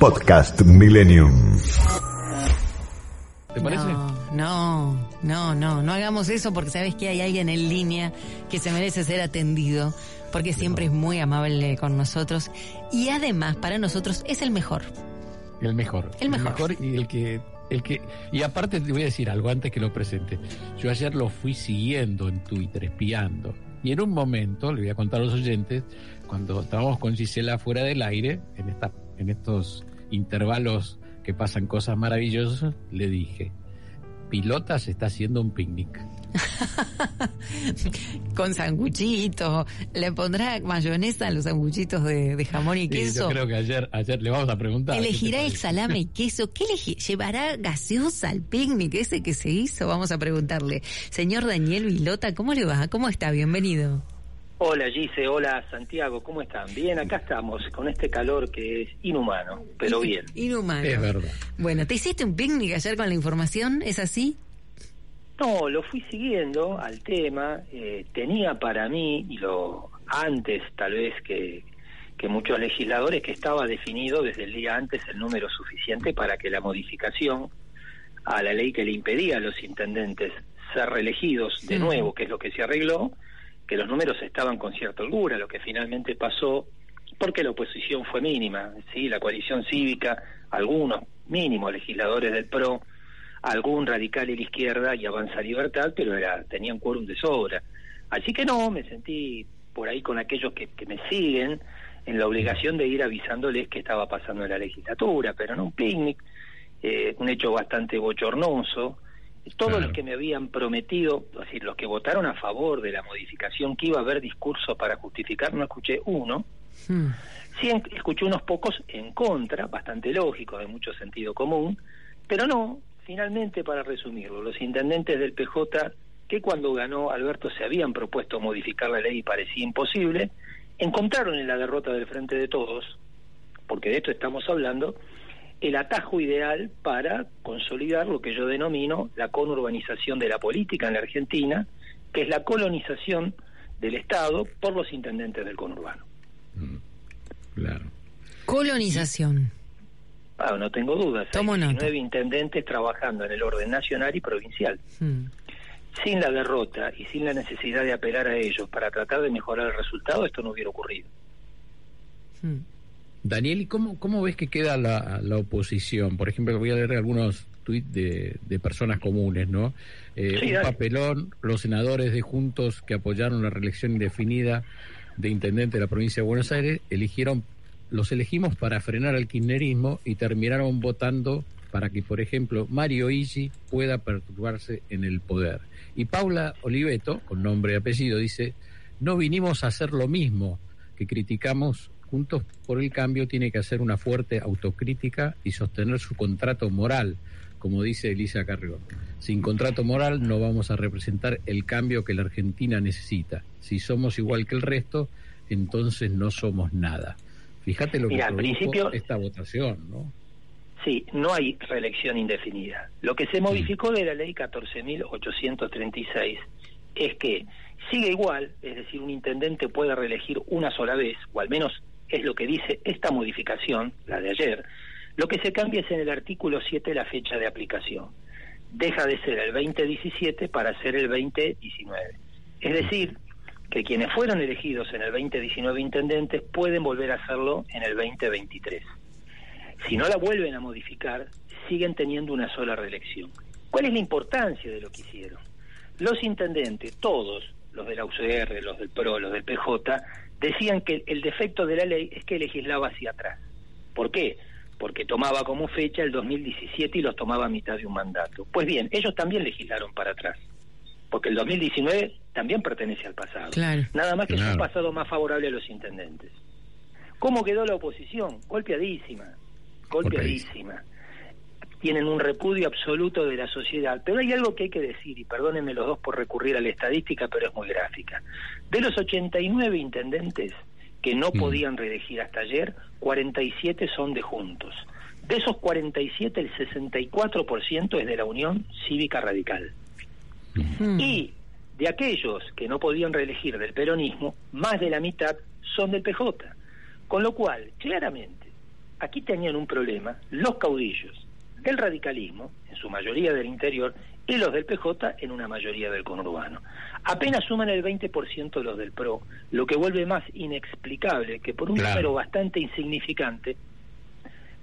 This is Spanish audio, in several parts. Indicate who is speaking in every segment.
Speaker 1: Podcast Millennium.
Speaker 2: ¿Te parece?
Speaker 3: No, no, no, no, no hagamos eso porque sabes que hay alguien en línea que se merece ser atendido porque siempre es muy amable con nosotros y además para nosotros es el mejor.
Speaker 2: El mejor.
Speaker 3: El mejor.
Speaker 2: y el que, el que. Y aparte te voy a decir algo antes que lo presente. Yo ayer lo fui siguiendo en Twitter, espiando. Y en un momento, le voy a contar a los oyentes, cuando estábamos con Gisela fuera del aire, en esta, en estos intervalos que pasan cosas maravillosas, le dije, Pilota se está haciendo un picnic.
Speaker 3: con sanguchito, le pondrá mayonesa a los sanguchitos de, de jamón y
Speaker 2: Sí,
Speaker 3: queso.
Speaker 2: yo creo que ayer, ayer le vamos a preguntar.
Speaker 3: Elegirá
Speaker 2: ¿qué te
Speaker 3: el salame y queso. ¿Qué elegí? ¿Llevará gaseosa al picnic ese que se hizo? Vamos a preguntarle. Señor Daniel Vilota, ¿cómo le va? ¿Cómo está? Bienvenido.
Speaker 4: Hola Gise, hola Santiago, ¿cómo están? Bien, acá estamos con este calor que es inhumano, pero bien.
Speaker 3: Inhumano.
Speaker 2: Es verdad.
Speaker 3: Bueno, ¿te hiciste un picnic ayer con la información? ¿Es así?
Speaker 4: No, lo fui siguiendo al tema, eh, tenía para mí, y lo antes tal vez que, que muchos legisladores, que estaba definido desde el día antes el número suficiente para que la modificación a la ley que le impedía a los intendentes ser reelegidos de nuevo, que es lo que se arregló, que los números estaban con cierta holgura, lo que finalmente pasó, porque la oposición fue mínima, sí, la coalición cívica, algunos mínimos legisladores del PRO, algún radical y la izquierda y Avanza Libertad, pero era, tenían quórum de sobra. Así que no, me sentí por ahí con aquellos que, que me siguen en la obligación de ir avisándoles qué estaba pasando en la legislatura, pero no un picnic, eh, un hecho bastante bochornoso. Todos
Speaker 2: Claro.
Speaker 4: los que me habían prometido, es decir, los que votaron a favor de la modificación, que iba a haber discurso para justificar, no escuché uno.
Speaker 3: Hmm.
Speaker 4: Sí, en- escuché unos pocos en contra, bastante lógico, de mucho sentido común, pero no, finalmente, para resumirlo, los intendentes del PJ, que cuando ganó Alberto se habían propuesto modificar la ley y parecía imposible, encontraron en la derrota del Frente de Todos, porque de esto estamos hablando, el atajo ideal para consolidar lo que yo denomino la conurbanización de la política en la Argentina, que es la colonización del Estado por los intendentes del conurbano.
Speaker 2: Claro.
Speaker 3: Colonización.
Speaker 4: Ah, no tengo dudas. Hay
Speaker 3: Tomo nota.
Speaker 4: 19 intendentes trabajando en el orden nacional y provincial.
Speaker 3: Hmm.
Speaker 4: Sin la derrota y sin la necesidad de apelar a ellos para tratar de mejorar el resultado, esto no hubiera ocurrido.
Speaker 3: Hmm.
Speaker 2: Daniel, ¿y cómo, cómo ves que queda la, la oposición? Por ejemplo, voy a leer algunos tuits de, de personas comunes, ¿no? Eh,
Speaker 4: Sí,
Speaker 2: un papelón, los senadores de Juntos que apoyaron la reelección indefinida de intendente de la provincia de Buenos Aires, eligieron, los elegimos para frenar al kirchnerismo y terminaron votando para que, por ejemplo, Mario Igi pueda perturbarse en el poder. Y Paula Oliveto, con nombre y apellido, dice, no vinimos a hacer lo mismo que criticamos Juntos por el Cambio tiene que hacer una fuerte autocrítica y sostener su contrato moral, como dice Elisa Carrión. Sin contrato moral no vamos a representar el cambio que la Argentina necesita. Si somos igual que el resto, entonces no somos nada. Fíjate lo que
Speaker 4: Mira, al
Speaker 2: produjo
Speaker 4: principio-
Speaker 2: esta votación, ¿no?
Speaker 4: Sí, no hay reelección indefinida. Lo que se modificó de la ley 14.836 es que sigue igual, es decir, un intendente puede reelegir una sola vez, o al menos es lo que dice esta modificación, la de ayer. Lo que se cambia es en el artículo 7 la fecha de aplicación. Deja de ser el 2017 para ser el 2019. Es decir, que quienes fueron elegidos en el 2019 intendentes pueden volver a hacerlo en el 2023. Si no la vuelven a modificar, siguen teniendo una sola reelección. ¿Cuál es la importancia de lo que hicieron? Los intendentes, todos, los de la UCR, los del PRO, los del PJ, decían que el defecto de la ley es que legislaba hacia atrás. ¿Por qué? Porque tomaba como fecha el 2017 y los tomaba a mitad de un mandato. Pues bien, ellos también legislaron para atrás, porque el 2019 también pertenece al pasado.
Speaker 3: Claro.
Speaker 4: Nada más que es un pasado más favorable a los intendentes. ¿Cómo quedó la oposición? Golpeadísima. golpeadísima. Tienen un repudio absoluto de la sociedad. Pero hay algo que hay que decir, y perdónenme los dos por recurrir a la estadística, pero es muy gráfica. De los 89 intendentes que no mm. podían reelegir hasta ayer, 47 son de juntos. De esos 47, el 64% es de la Unión Cívica Radical. Mm. Y de aquellos que no podían reelegir del peronismo, más de la mitad son del PJ. Con lo cual, claramente, aquí tenían un problema los caudillos del radicalismo, en su mayoría del interior, y los del PJ en una mayoría del conurbano. Apenas suman el 20% los del PRO, lo que vuelve más inexplicable que por un número bastante insignificante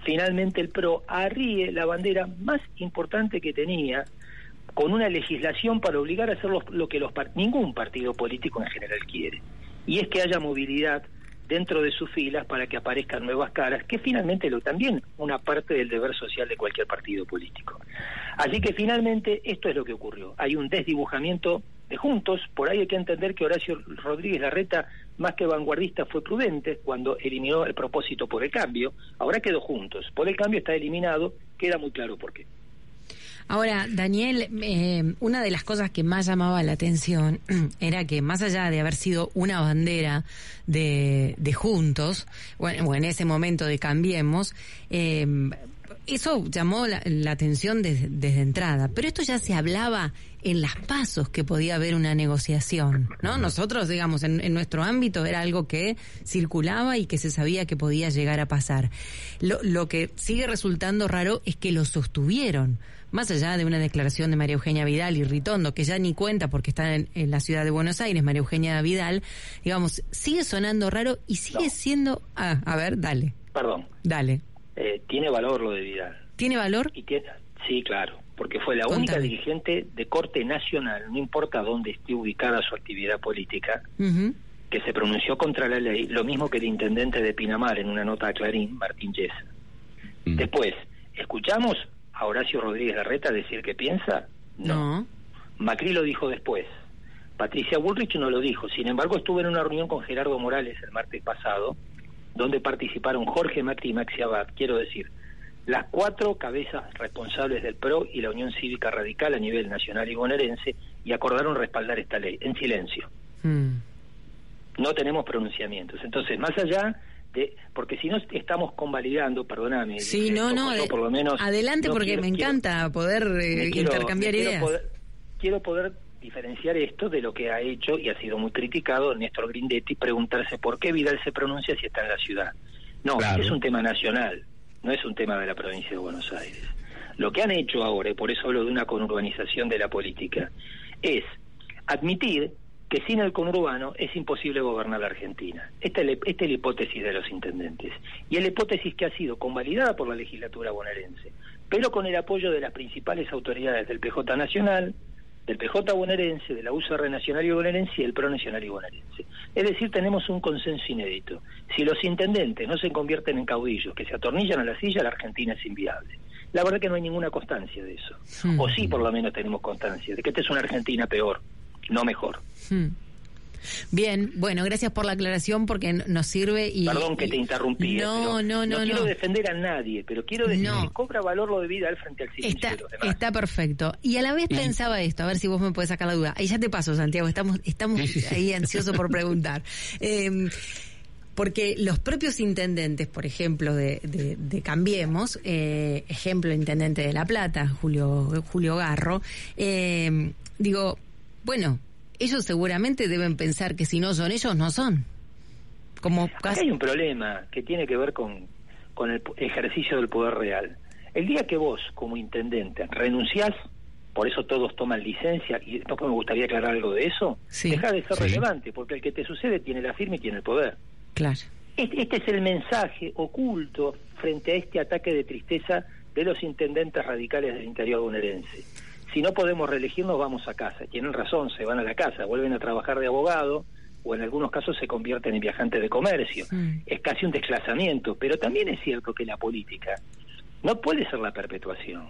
Speaker 4: finalmente el PRO arríe la bandera más importante que tenía con una legislación para obligar a hacer lo, que los, ningún partido político en general quiere, y es que haya movilidad dentro de sus filas para que aparezcan nuevas caras, que finalmente lo también una parte del deber social de cualquier partido político. Así que finalmente esto es lo que ocurrió. Hay un desdibujamiento de Juntos, por ahí hay que entender que Horacio Rodríguez Larreta, más que vanguardista, fue prudente cuando eliminó el propósito por el cambio, ahora quedó Juntos, por el cambio está eliminado, queda muy claro por qué.
Speaker 3: Ahora, Daniel, eh, una de las cosas que más llamaba la atención era que más allá de haber sido una bandera de, de Juntos, bueno, en ese momento de Cambiemos, eh, eso llamó la, atención desde, entrada, pero esto ya se hablaba en las pasos que podía haber una negociación, ¿no? Nosotros, digamos, en, nuestro ámbito era algo que circulaba y que se sabía que podía llegar a pasar. Lo, lo que sigue resultando raro es que lo sostuvieron, más allá de una declaración de María Eugenia Vidal y Ritondo, que ya ni cuenta porque está en, la ciudad de Buenos Aires, María Eugenia Vidal, digamos, sigue sonando raro y sigue siendo... Ah, a ver, dale.
Speaker 4: Perdón.
Speaker 3: Dale.
Speaker 4: Eh, tiene valor lo de Vidal.
Speaker 3: ¿Tiene valor?
Speaker 4: Y sí, claro, porque fue la única dirigente de corte nacional, no importa dónde esté ubicada su actividad política, que se pronunció contra la ley, lo mismo que el intendente de Pinamar en una nota a Clarín, Martín Yesa. Mm. Después, ¿escuchamos a Horacio Rodríguez Larreta decir que piensa?
Speaker 3: No.
Speaker 4: Macri lo dijo después. Patricia Bullrich no lo dijo. Sin embargo, estuve en una reunión con Gerardo Morales el martes pasado donde participaron Jorge Macri y Maxi Abad, quiero decir, las cuatro cabezas responsables del PRO y la Unión Cívica Radical a nivel nacional y bonaerense y acordaron respaldar esta ley en silencio. Hmm. No tenemos pronunciamientos. Entonces, más allá de, porque si no estamos convalidando, perdóname,
Speaker 3: sí, no, no, por lo menos adelante porque me encanta poder eh, intercambiar ideas.
Speaker 4: quiero poder diferenciar esto de lo que ha hecho y ha sido muy criticado Néstor Grindetti, preguntarse por qué Vidal se pronuncia si está en la ciudad. No, es un tema nacional, no es un tema de la provincia de Buenos Aires. Lo que han hecho ahora, y por eso hablo de una conurbanización de la política, es admitir que sin el conurbano es imposible gobernar la Argentina. Esta es, esta es la hipótesis de los intendentes. Y es la hipótesis que ha sido convalidada por la legislatura bonaerense, pero con el apoyo de las principales autoridades del PJ Nacional, del PJ bonaerense, de la UCR nacional y bonaerense y el PRO nacional y bonaerense. Es decir, tenemos un consenso inédito. Si los intendentes no se convierten en caudillos, que se atornillan a la silla, la Argentina es inviable. La verdad que no hay ninguna constancia de eso. O sí, por lo menos tenemos constancia de que esta es una Argentina peor, no mejor. Hmm.
Speaker 3: Bien, bueno, gracias por la aclaración porque nos sirve y...
Speaker 4: Perdón que te interrumpí.
Speaker 3: No, no, no,
Speaker 4: no. quiero defender a nadie, pero quiero decir que cobra valor lo de vida al frente al silencio
Speaker 3: está,
Speaker 4: de los demás.
Speaker 3: Está perfecto. Y a la vez pensaba esto, a ver si vos me puedes sacar la duda. Ahí ya te paso, Santiago, estamos, estamos ahí ansiosos por preguntar. Eh, porque los propios intendentes, por ejemplo, de, de, Cambiemos, eh, ejemplo, intendente de La Plata, Julio, Julio Garro, eh, digo, bueno, ellos seguramente deben pensar que si no son ellos, no son.
Speaker 4: Como hay un problema que tiene que ver con, con el ejercicio del poder real. El día que vos, como intendente, renunciás, por eso todos toman licencia, y me gustaría aclarar algo de eso, deja de ser relevante, porque el que te sucede tiene la firma y tiene el poder.
Speaker 3: Claro.
Speaker 4: Este, este es el mensaje oculto frente a este ataque de tristeza de los intendentes radicales del interior bonaerense si no podemos reelegirnos vamos a casa. Tienen razón, se van a la casa, vuelven a trabajar de abogado o en algunos casos se convierten en viajantes de comercio. Es casi un desplazamiento, pero también es cierto que la política no puede ser la perpetuación.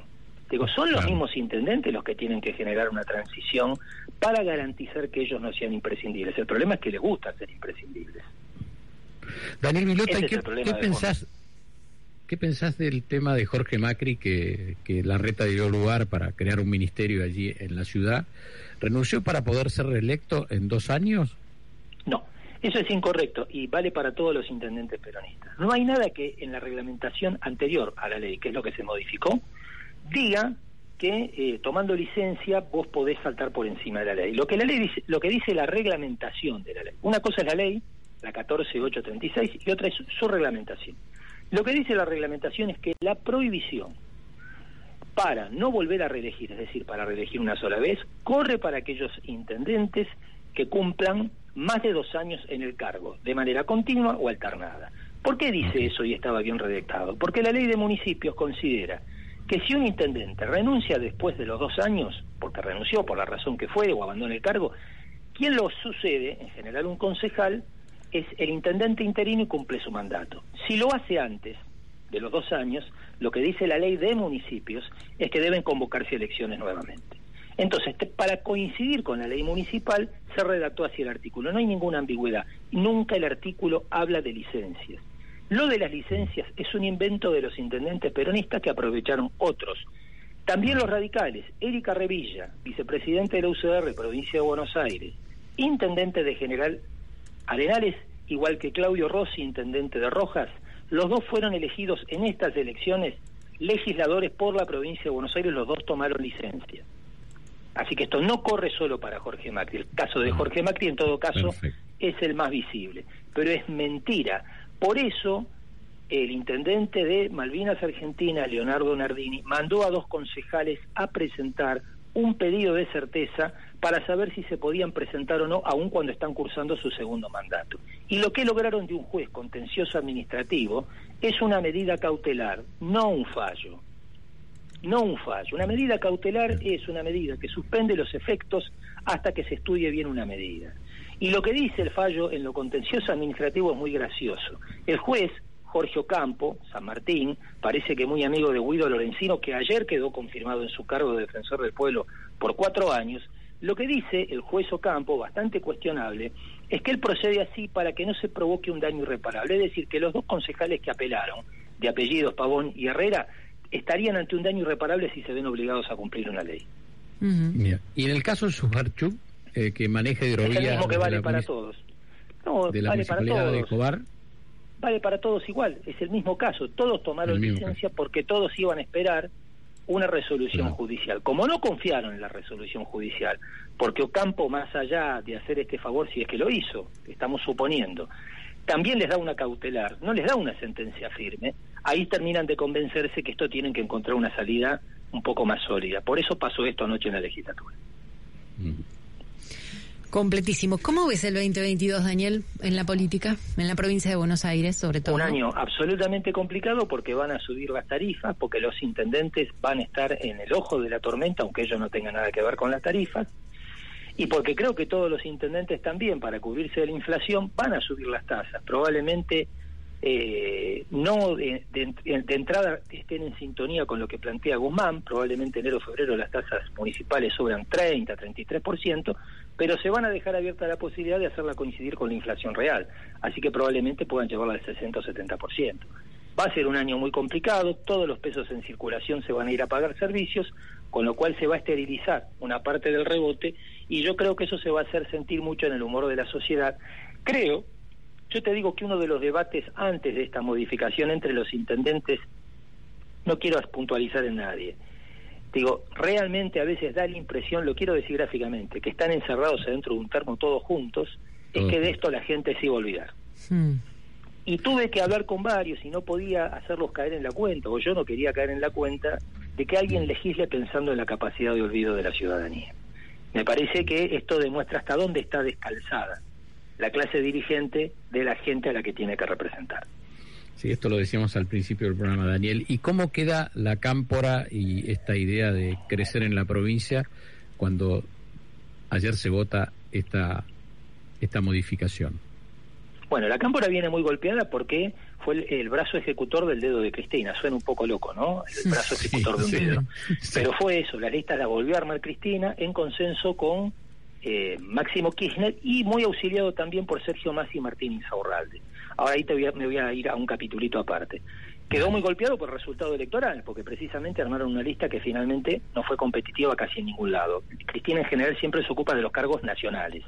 Speaker 4: Digo, son los mismos intendentes los que tienen que generar una transición para garantizar que ellos no sean imprescindibles. El problema es que les gusta ser imprescindibles.
Speaker 2: Daniel Milota, ¿qué, ¿qué pensás? ¿Qué pensás del tema de Jorge Macri que, la reta dio lugar para crear un ministerio allí en la ciudad? ¿Renunció para poder ser reelecto en dos años?
Speaker 4: No, eso es incorrecto y vale para todos los intendentes peronistas. No hay nada que en la reglamentación anterior a la ley, que es lo que se modificó, diga que eh, tomando licencia vos podés saltar por encima de la ley. Lo que la ley dice, lo que dice la reglamentación de la ley. Una cosa es la ley, la 14836, y otra es su reglamentación. Lo que dice la reglamentación es que la prohibición para no volver a reelegir, es decir, para reelegir una sola vez, corre para aquellos intendentes que cumplan más de dos años en el cargo, de manera continua o alternada. ¿Por qué dice eso y estaba bien redactado? Porque la ley de municipios considera que si un intendente renuncia después de los dos años, porque renunció por la razón que fue o abandona el cargo, quien lo sucede, en general un concejal, es el intendente interino y cumple su mandato. Si lo hace antes de los dos años, lo que dice la ley de municipios es que deben convocarse elecciones nuevamente. Entonces, para coincidir con la ley municipal, se redactó así el artículo. No hay ninguna ambigüedad. Nunca el artículo habla de licencias. Lo de las licencias es un invento de los intendentes peronistas que aprovecharon otros. También los radicales, Erika Revilla, vicepresidente de la UCR, provincia de Buenos Aires, intendente de General Arenales, igual que Claudio Rossi, intendente de Rojas, los dos fueron elegidos en estas elecciones legisladores por la provincia de Buenos Aires, los dos tomaron licencia. Así que esto no corre solo para Jorge Macri. El caso de Jorge Macri, en todo caso, es el más visible. Pero es mentira. Por eso, el intendente de Malvinas Argentina, Leonardo Nardini, mandó a dos concejales a presentar un pedido de certeza para saber si se podían presentar o no, aun cuando están cursando su segundo mandato. Y lo que lograron de un juez contencioso administrativo es una medida cautelar, no un fallo. No un fallo. Una medida cautelar es una medida que suspende los efectos hasta que se estudie bien una medida. Y lo que dice el fallo en lo contencioso administrativo es muy gracioso. El juez Jorge Ocampo, San Martín, parece que muy amigo de Guido Lorenzino, que ayer quedó confirmado en su cargo de defensor del pueblo por cuatro años, lo que dice el juez Ocampo, bastante cuestionable, es que él procede así para que no se provoque un daño irreparable. Es decir, que los dos concejales que apelaron, de apellidos Pavón y Herrera, estarían ante un daño irreparable si se ven obligados a cumplir una ley.
Speaker 2: Y en el caso de Subarchuk, eh, que maneja hidrovías...
Speaker 4: Es el mismo que vale para todos. No,
Speaker 2: de la
Speaker 4: vale para
Speaker 2: todos.
Speaker 4: de vale para todos igual, es el mismo caso, todos tomaron licencia porque todos iban a esperar una resolución judicial. Como no confiaron en la resolución judicial, porque Ocampo, más allá de hacer este favor, si es que lo hizo, estamos suponiendo, también les da una cautelar, no les da una sentencia firme, ahí terminan de convencerse que esto tienen que encontrar una salida un poco más sólida. Por eso pasó esto anoche en la legislatura.
Speaker 3: Completísimo. ¿Cómo ves el 2022, Daniel, en la política, en la provincia de Buenos Aires, sobre todo?
Speaker 4: Un año absolutamente complicado porque van a subir las tarifas, porque los intendentes van a estar en el ojo de la tormenta, aunque ellos no tengan nada que ver con las tarifas, y porque creo que todos los intendentes también, para cubrirse de la inflación, van a subir las tasas. Probablemente eh, no de, entrada estén en sintonía con lo que plantea Guzmán, probablemente enero febrero las tasas municipales sobran 30, 33%, pero se van a dejar abierta la posibilidad de hacerla coincidir con la inflación real, así que probablemente puedan llevarla al 60 o 70%. Va a ser un año muy complicado, todos los pesos en circulación se van a ir a pagar servicios, con lo cual se va a esterilizar una parte del rebote y yo creo que eso se va a hacer sentir mucho en el humor de la sociedad. Creo yo te digo que uno de los debates antes de esta modificación entre los intendentes, no quiero puntualizar en nadie, digo, realmente a veces da la impresión, lo quiero decir gráficamente, que están encerrados adentro de un termo todos juntos, es que de esto la gente se iba a olvidar. Hmm. Y tuve que hablar con varios y no podía hacerlos caer en la cuenta, o yo no quería caer en la cuenta, de que alguien legisle pensando en la capacidad de olvido de la ciudadanía. Me parece que esto demuestra hasta dónde está descalzada la clase dirigente de la gente a la que tiene que representar.
Speaker 2: Sí, esto lo decíamos al principio del programa, Daniel. ¿Y cómo queda la cámpora y esta idea de crecer en la provincia cuando ayer se vota esta, esta modificación?
Speaker 4: Bueno, la cámpora viene muy golpeada porque fue el, brazo ejecutor del dedo de Cristina. Suena un poco loco, ¿no? El brazo ejecutor de un dedo. Pero fue eso, la lista la volvió a armar Cristina en consenso con eh, Máximo Kirchner y muy auxiliado también por Sergio Massi y Martín Insaurralde. Ahora ahí te voy me voy a ir a un capitulito aparte. Quedó muy golpeado por el resultado electoral, porque precisamente armaron una lista que finalmente no fue competitiva casi en ningún lado. Cristina en general siempre se ocupa de los cargos nacionales.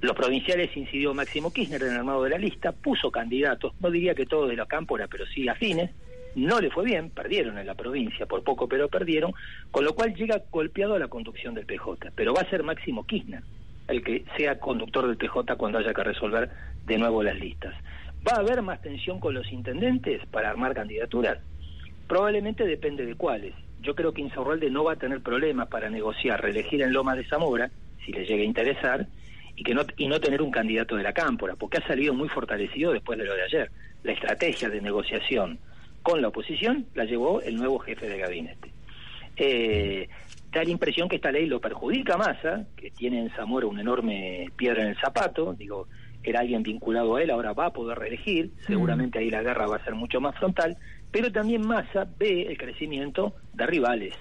Speaker 4: Los provinciales incidió Máximo Kirchner en el armado de la lista, puso candidatos, no diría que todos de la cámpora, pero sí afines, no le fue bien, perdieron en la provincia, por poco pero perdieron, con lo cual llega golpeado a la conducción del PJ. Pero va a ser Máximo Kirchner el que sea conductor del PJ cuando haya que resolver de nuevo las listas. ¿Va a haber más tensión con los intendentes para armar candidaturas? Probablemente depende de cuáles. Yo creo que Insaurralde no va a tener problemas para negociar, reelegir en Loma de Zamora, si le llegue a interesar, y que no y no tener un candidato de la cámpora, porque ha salido muy fortalecido después de lo de ayer. La estrategia de negociación con la oposición la llevó el nuevo jefe de gabinete. Eh, da la impresión que esta ley lo perjudica más, que tiene en Zamora una enorme piedra en el zapato, digo, era alguien vinculado a él, ahora va a poder reelegir, mm. seguramente ahí la guerra va a ser mucho más frontal, pero también Massa ve el crecimiento de rivales.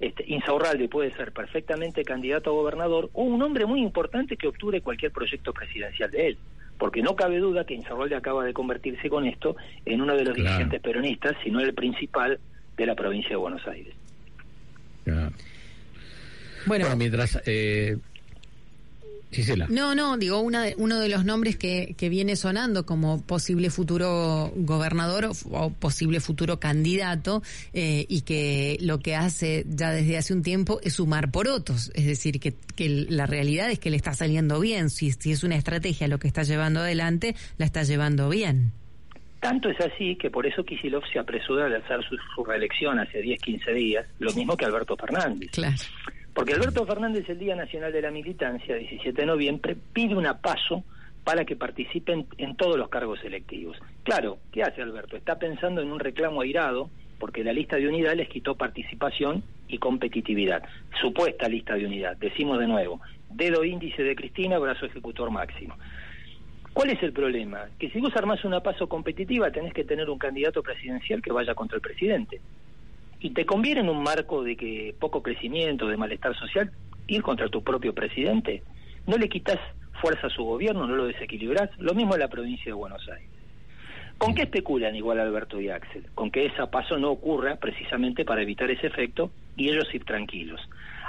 Speaker 4: Este, Insaurralde puede ser perfectamente candidato a gobernador o un hombre muy importante que obture cualquier proyecto presidencial de él porque no cabe duda que Insaurralde acaba de convertirse con esto en uno de los dirigentes peronistas, sino el principal de la provincia de Buenos Aires.
Speaker 2: Bueno, mientras eh,
Speaker 3: no, no, digo, una uno de los nombres que, que viene sonando como posible futuro gobernador o, posible futuro candidato eh, y que lo que hace ya desde hace un tiempo es sumar por otros. Es decir, que, que la realidad es que le está saliendo bien. Si, si es una estrategia lo que está llevando adelante, la está llevando bien.
Speaker 4: Tanto es así que por eso Kisilov se apresuró a hacer su, su reelección hace 10, 15 días, lo mismo que Alberto Fernández.
Speaker 3: Claro.
Speaker 4: Porque Alberto Fernández, el Día Nacional de la Militancia, 17 de noviembre, pide una paso para que participen en todos los cargos electivos. Claro, ¿qué hace Alberto? Está pensando en un reclamo airado porque la lista de unidad les quitó participación y competitividad. Supuesta lista de unidad. Decimos de nuevo, dedo índice de Cristina, brazo ejecutor máximo. ¿Cuál es el problema? Que si vos armás una paso competitiva tenés que tener un candidato presidencial que vaya contra el presidente y te conviene en un marco de que poco crecimiento, de malestar social, ir contra tu propio presidente. No le quitas fuerza a su gobierno, no lo desequilibras. Lo mismo en la provincia de Buenos Aires. ¿Con qué especulan igual Alberto y Axel? Con que esa paso no ocurra precisamente para evitar ese efecto y ellos ir tranquilos.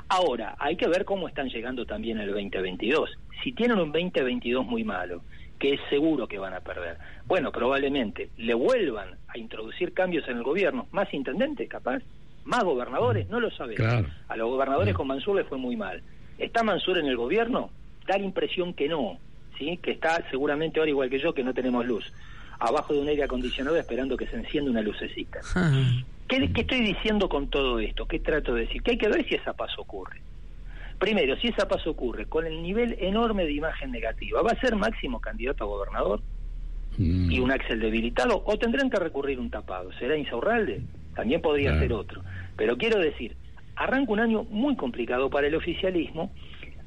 Speaker 4: Ahora, hay que ver cómo están llegando también el 2022. Si tienen un 2022 muy malo, que es seguro que van a perder. Bueno, probablemente le vuelvan a introducir cambios en el gobierno, más intendentes capaz, más gobernadores, no lo sabemos. A los gobernadores con Mansur les fue muy mal. ¿Está Mansur en el gobierno? Da la impresión que no, ¿sí? que está seguramente ahora igual que yo, que no tenemos luz, abajo de un aire acondicionado esperando que se encienda una lucecita. ¿Qué, ¿Qué estoy diciendo con todo esto? ¿Qué trato de decir? Que hay que ver si esa paz ocurre. Primero, si esa paso ocurre con el nivel enorme de imagen negativa, ¿va a ser máximo candidato a gobernador? Mm. ¿Y un Axel debilitado? ¿O tendrán que recurrir un tapado? ¿Será Insaurralde? También podría ser otro. Pero quiero decir, arranca un año muy complicado para el oficialismo,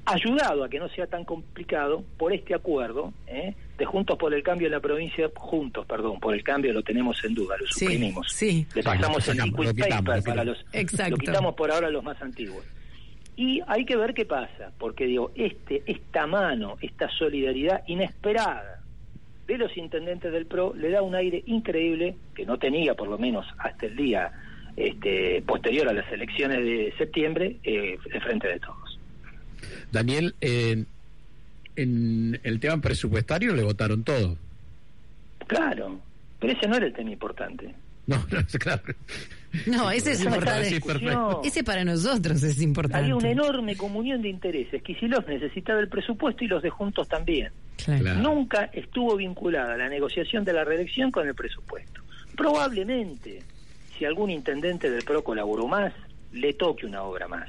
Speaker 4: ayudado a que no sea tan complicado por este acuerdo ¿eh? de Juntos por el Cambio en la provincia, Juntos, perdón, por el cambio lo tenemos en duda, lo suprimimos.
Speaker 3: Sí,
Speaker 4: Le pasamos el liquid paper para los... Lo quitamos por ahora los más antiguos. Y hay que ver qué pasa, porque digo, este, esta mano, esta solidaridad inesperada de los intendentes del PRO le da un aire increíble que no tenía por lo menos hasta el día este, posterior a las elecciones de septiembre eh, de frente de todos.
Speaker 2: Daniel, en el tema presupuestario le votaron todo.
Speaker 4: Claro, pero ese no era el tema importante.
Speaker 2: No, no, claro.
Speaker 3: No, ese es importante. ese para nosotros es importante.
Speaker 4: Había una enorme comunión de intereses. Kicillof necesitaba el presupuesto y los de Juntos también. Nunca estuvo vinculada la negociación de la reelección con el presupuesto. Probablemente, si algún intendente del PRO colaboró más, le toque una obra más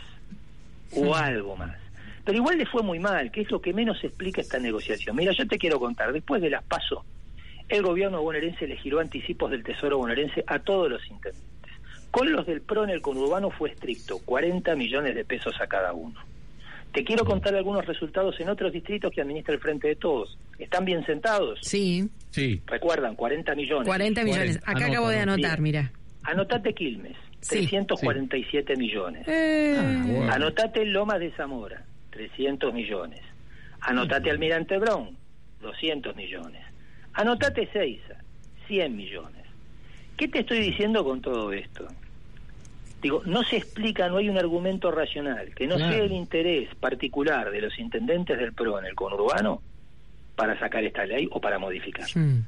Speaker 4: o algo más. Pero igual le fue muy mal, que es lo que menos explica esta negociación. Mira, yo te quiero contar, después de las pasos, el gobierno bonaerense le giró anticipos del Tesoro bonaerense a todos los intendentes. Con los del PRO en el conurbano fue estricto, 40 millones de pesos a cada uno. Te quiero contar algunos resultados en otros distritos que administra el Frente de Todos. ¿Están bien sentados?
Speaker 3: Sí.
Speaker 2: Sí.
Speaker 4: Recuerdan, 40 millones.
Speaker 3: 40 millones. Acá acabo de anotar, mira.
Speaker 4: Anotate Quilmes, 347 millones.
Speaker 3: Eh.
Speaker 4: Ah, Anotate Lomas de Zamora, 300 millones. Anotate Almirante Brown, 200 millones. Anotate Seiza, 100 millones. ¿Qué te estoy diciendo con todo esto? Digo, no se explica, no hay un argumento racional, que no sea el interés particular de los intendentes del PRO en el conurbano para sacar esta ley o para modificar.
Speaker 2: Hmm.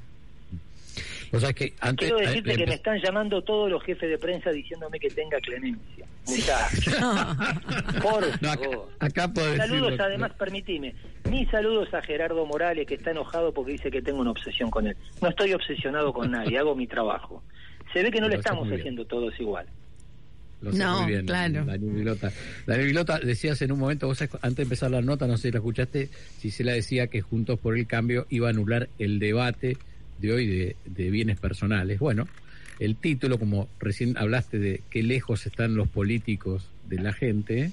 Speaker 2: O sea que antes,
Speaker 4: Quiero decirte que me están llamando todos los jefes de prensa diciéndome que tenga clemencia. Por favor.
Speaker 2: acá,
Speaker 4: saludos, además, permitime. Mis saludos a Gerardo Morales, que está enojado porque dice que tengo una obsesión con él. No estoy obsesionado con nadie, hago mi trabajo. Se ve que no le estamos haciendo todos igual.
Speaker 3: no, claro.
Speaker 2: Daniel Vilota. Daniel Vilota, decías en un momento, vos antes de empezar la nota, no sé si la escuchaste, si se la decía que Juntos por el Cambio iba a anular el debate de hoy de, bienes personales. Bueno, el título, como recién hablaste de qué lejos están los políticos de la gente,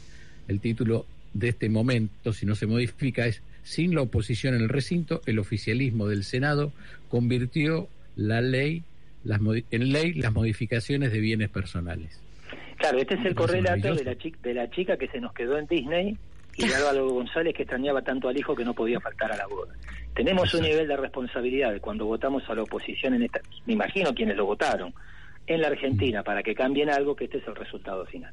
Speaker 2: el título de este momento, si no se modifica, es sin la oposición en el recinto, el oficialismo del Senado convirtió la ley las en ley las modificaciones de bienes personales.
Speaker 4: Claro, este es el correlato de la, de la chica que se nos quedó en Disney y de Álvaro González que extrañaba tanto al hijo que no podía faltar a la boda. Tenemos un nivel de responsabilidad cuando votamos a la oposición en esta, me imagino quienes lo votaron, en la Argentina para que cambien algo que este es el resultado final.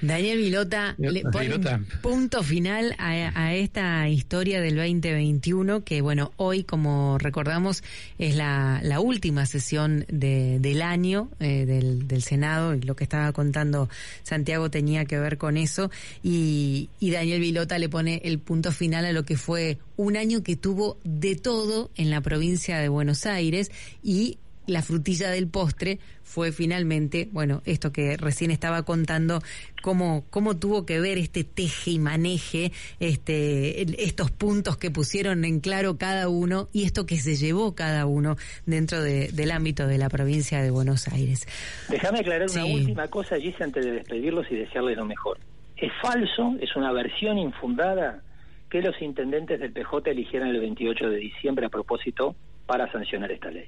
Speaker 3: Daniel Vilota le pone un punto final a, esta historia del 2021 que, bueno, hoy, como recordamos, es la, última sesión del año eh, del, Senado y lo que estaba contando Santiago tenía que ver con eso y, y Daniel Vilota le pone el punto final a lo que fue un año que tuvo de todo en la provincia de Buenos Aires y la frutilla del postre fue finalmente, bueno, esto que recién estaba contando, cómo, cómo tuvo que ver este teje y maneje, este, estos puntos que pusieron en claro cada uno y esto que se llevó cada uno dentro del ámbito de la provincia de Buenos Aires.
Speaker 4: Déjame aclarar una última cosa, allí antes de despedirlos y desearles lo mejor. Es falso, es una versión infundada que los intendentes del PJ eligieran el 28 de diciembre a propósito para sancionar esta ley.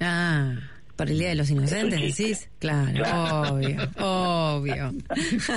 Speaker 3: Ah. Para el Día de los Inocentes, decís. Claro, obvio, obvio.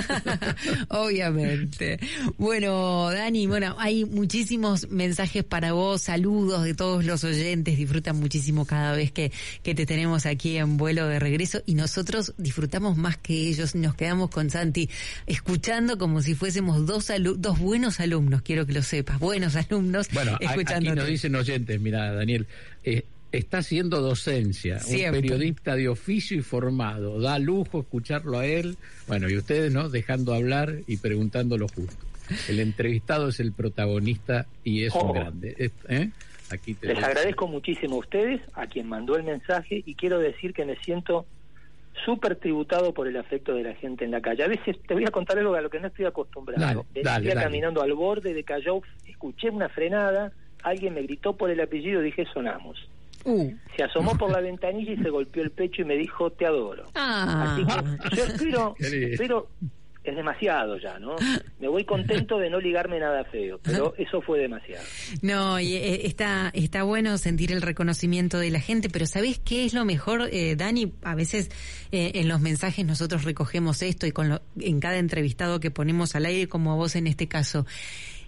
Speaker 3: Obviamente. Bueno, Dani, bueno, hay muchísimos mensajes para vos, saludos de todos los oyentes, disfrutan muchísimo cada vez que, que te tenemos aquí en vuelo de regreso y nosotros disfrutamos más que ellos, nos quedamos con Santi escuchando como si fuésemos dos, dos buenos alumnos, quiero que lo sepas, buenos alumnos.
Speaker 2: Bueno, aquí nos dicen oyentes, mira, Daniel, eh, está haciendo docencia, un periodista de oficio y formado. Da lujo escucharlo a él. Bueno, y ustedes, ¿no? Dejando hablar y preguntando lo justo. El entrevistado es el protagonista y es un oh. grande. ¿eh?
Speaker 4: Aquí Les agradezco muchísimo a ustedes, a quien mandó el mensaje, y quiero decir que me siento súper tributado por el afecto de la gente en la calle. A veces te voy a contar algo a lo que no estoy acostumbrado. Venía caminando al borde de Callao, escuché una frenada, alguien me gritó por el apellido, dije sonamos. Uh. Se asomó por la ventanilla y se golpeó el pecho y me dijo, te adoro.
Speaker 3: Ah. Así
Speaker 4: que yo espero, pero es demasiado ya, ¿no? Me voy contento de no ligarme nada feo, pero eso fue demasiado.
Speaker 3: No, y eh, está, está bueno sentir el reconocimiento de la gente, pero ¿sabés qué es lo mejor, eh, Dani? A veces eh, en los mensajes nosotros recogemos esto y con lo, en cada entrevistado que ponemos al aire, como a vos en este caso.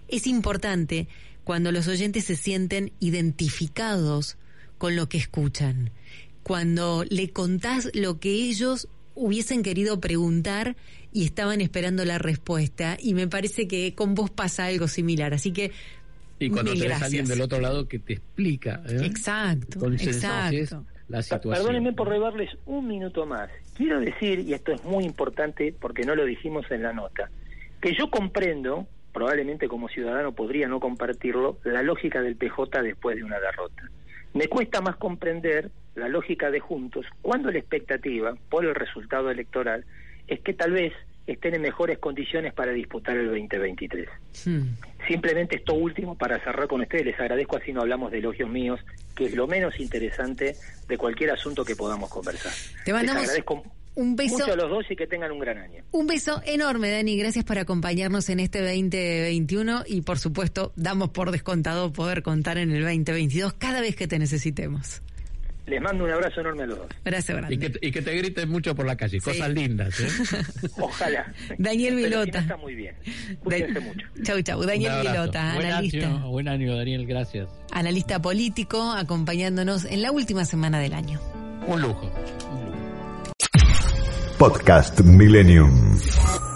Speaker 3: Es importante cuando los oyentes se sienten identificados con lo que escuchan. Cuando le contás lo que ellos hubiesen querido preguntar y estaban esperando la respuesta. Y me parece que con vos pasa algo similar. Así que.
Speaker 2: Y cuando tenés alguien del otro lado que te explica. ¿eh?
Speaker 3: Exacto. exacto.
Speaker 2: La situación.
Speaker 4: Perdónenme por robarles un minuto más. Quiero decir, y esto es muy importante porque no lo dijimos en la nota, que yo comprendo, probablemente como ciudadano podría no compartirlo, la lógica del PJ después de una derrota. Me cuesta más comprender la lógica de Juntos cuando la expectativa por el resultado electoral es que tal vez estén en mejores condiciones para disputar el 2023. Hmm. Simplemente esto último para cerrar con ustedes, les agradezco así no hablamos de elogios míos, que es lo menos interesante de cualquier asunto que podamos conversar.
Speaker 3: Te mandamos... Les agradezco un beso.
Speaker 4: Mucho a los dos y que tengan un gran año.
Speaker 3: Un beso enorme, Dani. Gracias por acompañarnos en este 2021 y, por supuesto, damos por descontado poder contar en el 2022 cada vez que te necesitemos.
Speaker 4: Les mando un abrazo enorme a los dos.
Speaker 3: Abrazo grande.
Speaker 2: Y que, te griten mucho por la calle, cosas lindas. ¿eh?
Speaker 4: Ojalá.
Speaker 3: Daniel Vilota.
Speaker 4: está muy bien. Cuídense mucho.
Speaker 3: Chau, chau. Daniel Vilota, analista.
Speaker 2: buen año, Daniel, gracias.
Speaker 3: Analista político, acompañándonos en la última semana del año.
Speaker 2: Un lujo.
Speaker 1: Podcast Millennium.